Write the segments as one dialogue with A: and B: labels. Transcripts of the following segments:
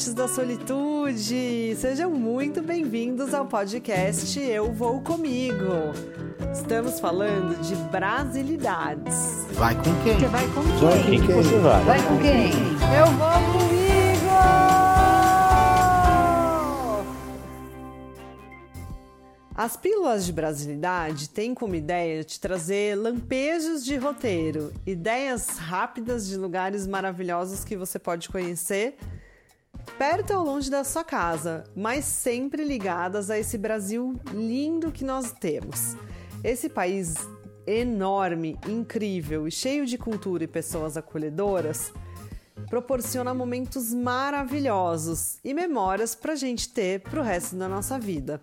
A: amantes da solitude! Sejam muito bem-vindos ao podcast Eu Vou Comigo. Estamos falando de brasilidades.
B: Vai com quem?
C: Você vai com
B: Vai
C: quem?
B: com quem você vai?
C: Vai com quem?
A: Eu vou comigo! As pílulas de brasilidade têm como ideia te trazer lampejos de roteiro, ideias rápidas de lugares maravilhosos que você pode conhecer perto ou longe da sua casa, mas sempre ligadas a esse Brasil lindo que nós temos. Esse país enorme, incrível e cheio de cultura e pessoas acolhedoras proporciona momentos maravilhosos e memórias para a gente ter para o resto da nossa vida.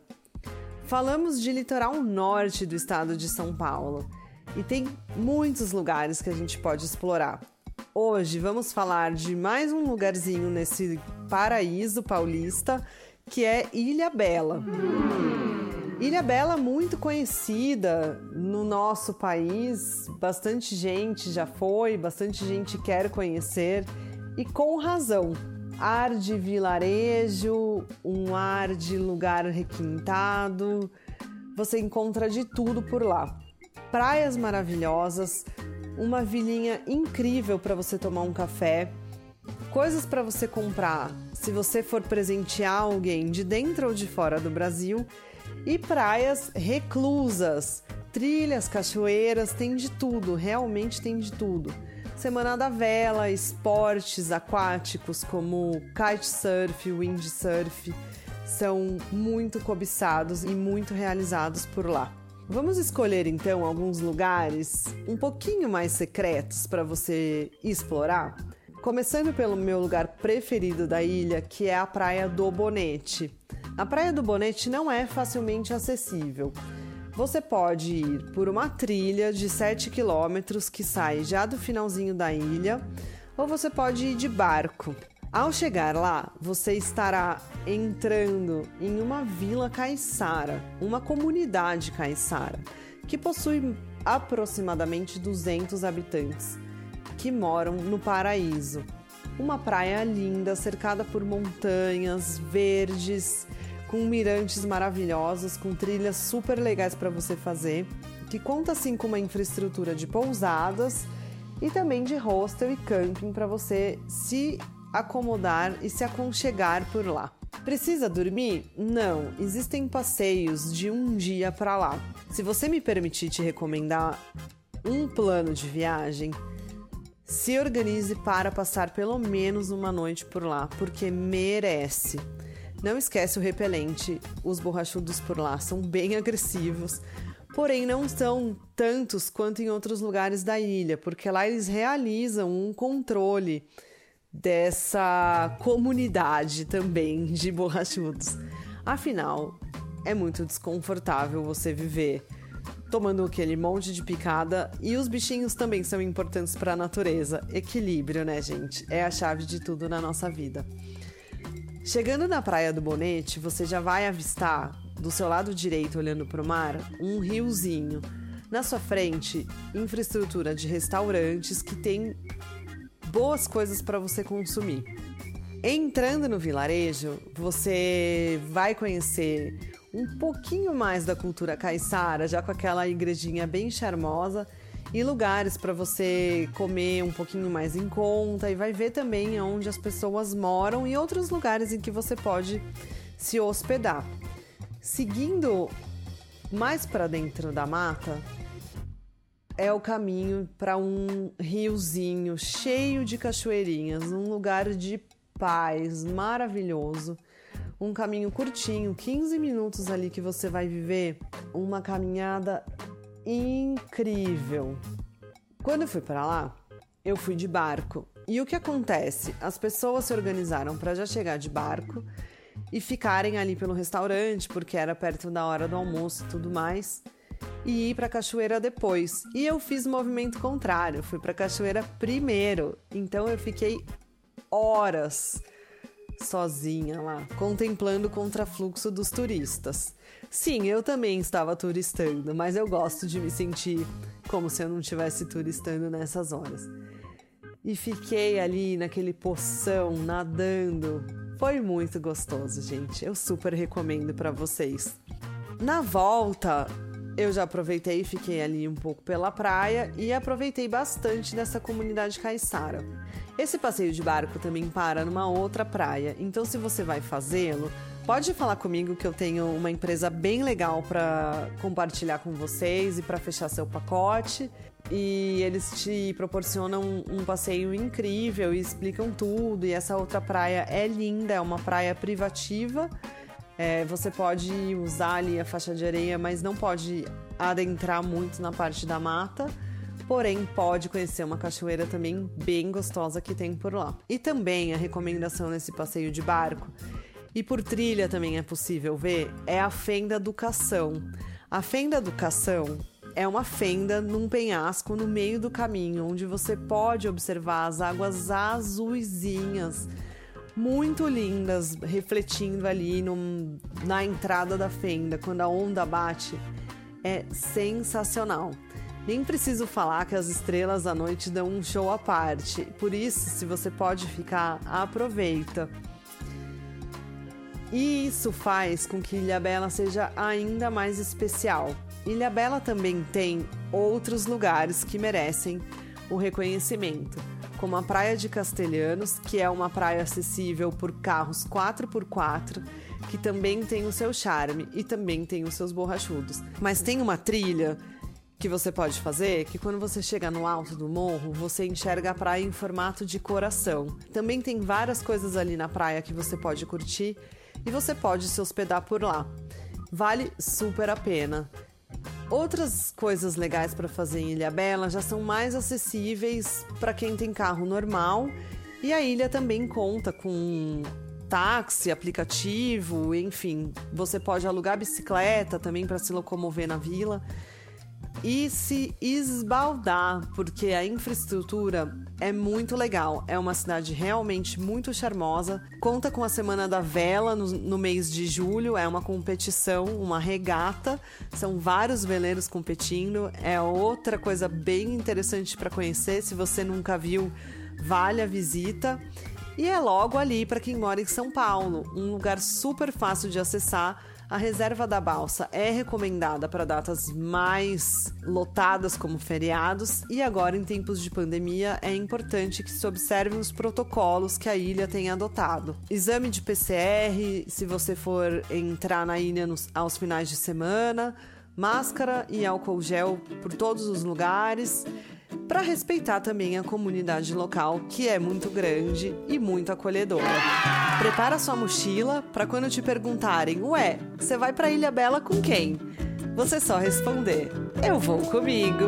A: Falamos de litoral norte do estado de São Paulo e tem muitos lugares que a gente pode explorar. Hoje vamos falar de mais um lugarzinho nesse paraíso paulista que é Ilha Bela. Ilha Bela muito conhecida no nosso país, bastante gente já foi, bastante gente quer conhecer e com razão. Ar de vilarejo, um ar de lugar requintado, você encontra de tudo por lá. Praias maravilhosas, uma vilinha incrível para você tomar um café, coisas para você comprar se você for presentear alguém de dentro ou de fora do Brasil e praias reclusas, trilhas, cachoeiras, tem de tudo, realmente tem de tudo. Semana da Vela, esportes aquáticos como kitesurf, windsurf são muito cobiçados e muito realizados por lá. Vamos escolher então alguns lugares um pouquinho mais secretos para você explorar? Começando pelo meu lugar preferido da ilha, que é a Praia do Bonete. A Praia do Bonete não é facilmente acessível. Você pode ir por uma trilha de 7 quilômetros que sai já do finalzinho da ilha, ou você pode ir de barco. Ao chegar lá, você estará entrando em uma vila caiçara, uma comunidade caiçara, que possui aproximadamente 200 habitantes, que moram no paraíso. Uma praia linda, cercada por montanhas verdes, com mirantes maravilhosos, com trilhas super legais para você fazer, que conta assim com uma infraestrutura de pousadas e também de hostel e camping para você se acomodar e se aconchegar por lá. Precisa dormir? Não, existem passeios de um dia para lá. Se você me permitir te recomendar um plano de viagem, se organize para passar pelo menos uma noite por lá, porque merece. Não esquece o repelente, os borrachudos por lá são bem agressivos, porém não são tantos quanto em outros lugares da ilha, porque lá eles realizam um controle dessa comunidade também de borrachudos. Afinal, é muito desconfortável você viver tomando aquele monte de picada e os bichinhos também são importantes para a natureza. Equilíbrio, né, gente? É a chave de tudo na nossa vida. Chegando na Praia do Bonete, você já vai avistar, do seu lado direito, olhando para o mar, um riozinho. Na sua frente, infraestrutura de restaurantes que tem boas coisas para você consumir. Entrando no vilarejo, você vai conhecer um pouquinho mais da cultura caiçara, já com aquela igrejinha bem charmosa e lugares para você comer um pouquinho mais em conta e vai ver também onde as pessoas moram e outros lugares em que você pode se hospedar. Seguindo mais para dentro da mata, é o caminho para um riozinho cheio de cachoeirinhas, um lugar de paz maravilhoso. Um caminho curtinho, 15 minutos ali que você vai viver uma caminhada incrível. Quando eu fui para lá, eu fui de barco. E o que acontece? As pessoas se organizaram para já chegar de barco e ficarem ali pelo restaurante, porque era perto da hora do almoço e tudo mais, e ir para a cachoeira depois. E eu fiz o movimento contrário, fui para a cachoeira primeiro. Então eu fiquei horas sozinha lá, contemplando o contrafluxo dos turistas. Sim, eu também estava turistando, mas eu gosto de me sentir como se eu não estivesse turistando nessas horas. E fiquei ali naquele poção, nadando, Foi muito gostoso, gente. Eu super recomendo para vocês. Na volta, eu já aproveitei e fiquei ali um pouco pela praia e aproveitei bastante dessa comunidade caiçara. Esse passeio de barco também para numa outra praia, então se você vai fazê-lo, pode falar comigo que eu tenho uma empresa bem legal para compartilhar com vocês e para fechar seu pacote. E eles te proporcionam um passeio incrível e explicam tudo. E essa outra praia é linda, é uma praia privativa é, você pode usar ali a faixa de areia, mas não pode adentrar muito na parte da mata. Porém, pode conhecer uma cachoeira também bem gostosa que tem por lá. E também a recomendação nesse passeio de barco, e por trilha também é possível ver, é a fenda do Cação. A fenda do Cação é uma fenda num penhasco no meio do caminho, onde você pode observar as águas azuisinhas muito lindas, refletindo ali no, na entrada da fenda, quando a onda bate. É sensacional. Nem preciso falar que as estrelas à noite dão um show à parte. Por isso, se você pode ficar, aproveita. E isso faz com que Ilha Bela seja ainda mais especial. Ilha Bela também tem outros lugares que merecem o reconhecimento como a Praia de Castelhanos, que é uma praia acessível por carros 4x4, que também tem o seu charme e também tem os seus borrachudos. Mas tem uma trilha que você pode fazer, que quando você chega no alto do morro, você enxerga a praia em formato de coração. Também tem várias coisas ali na praia que você pode curtir e você pode se hospedar por lá. Vale super a pena. Outras coisas legais para fazer em Ilha Bela já são mais acessíveis para quem tem carro normal. E a ilha também conta com táxi, aplicativo, enfim, você pode alugar bicicleta também para se locomover na vila e se esbaldar, porque a infraestrutura é muito legal. É uma cidade realmente muito charmosa. Conta com a Semana da Vela no, no mês de julho, é uma competição, uma regata. São vários veleiros competindo. É outra coisa bem interessante para conhecer. Se você nunca viu, vale a visita. E é logo ali para quem mora em São Paulo, um lugar super fácil de acessar a reserva da balsa é recomendada para datas mais lotadas, como feriados, e agora, em tempos de pandemia, é importante que se observem os protocolos que a ilha tem adotado. Exame de PCR, se você for entrar na ilha nos, aos finais de semana, máscara e álcool gel por todos os lugares para respeitar também a comunidade local, que é muito grande e muito acolhedora. Prepara sua mochila para quando te perguntarem: "Ué, você vai para Ilha Bela com quem?" Você só responder: "Eu vou comigo".